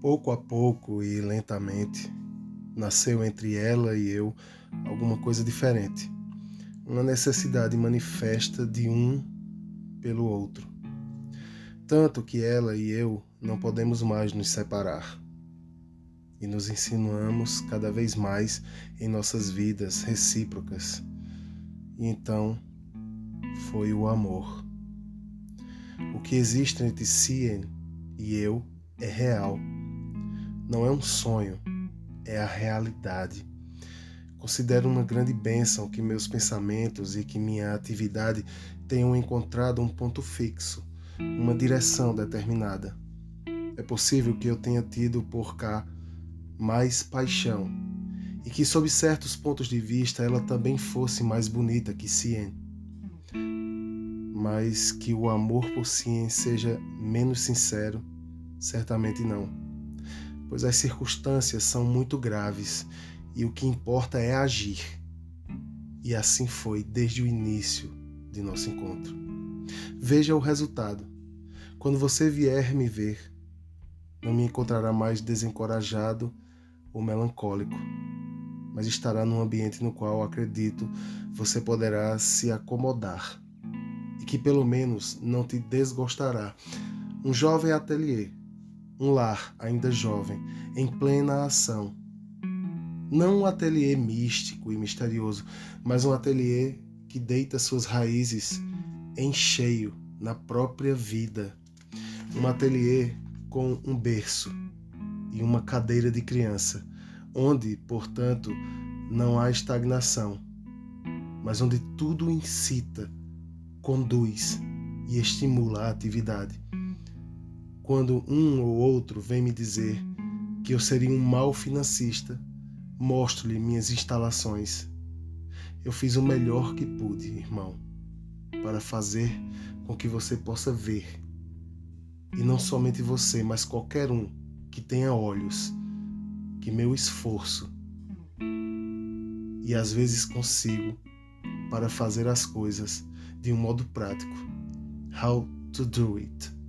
Pouco a pouco e lentamente, nasceu entre ela e eu alguma coisa diferente. Uma necessidade manifesta de um pelo outro. Tanto que ela e eu não podemos mais nos separar. E nos insinuamos cada vez mais em nossas vidas recíprocas. E então foi o amor. O que existe entre Cien e eu é real. Não é um sonho, é a realidade. Considero uma grande bênção que meus pensamentos e que minha atividade tenham encontrado um ponto fixo, uma direção determinada. É possível que eu tenha tido por cá mais paixão e que, sob certos pontos de vista, ela também fosse mais bonita que Cien mas que o amor por si seja menos sincero, certamente não. Pois as circunstâncias são muito graves e o que importa é agir. E assim foi desde o início de nosso encontro. Veja o resultado. Quando você vier me ver, não me encontrará mais desencorajado ou melancólico, mas estará num ambiente no qual acredito você poderá se acomodar que pelo menos não te desgostará. Um jovem ateliê, um lar ainda jovem, em plena ação. Não um ateliê místico e misterioso, mas um ateliê que deita suas raízes em cheio na própria vida. Um ateliê com um berço e uma cadeira de criança, onde, portanto, não há estagnação, mas onde tudo incita conduz e estimula a atividade. Quando um ou outro vem me dizer que eu seria um mau financista, mostro-lhe minhas instalações. Eu fiz o melhor que pude, irmão, para fazer com que você possa ver. E não somente você, mas qualquer um que tenha olhos, que meu esforço e às vezes consigo para fazer as coisas de um modo prático. How to do it.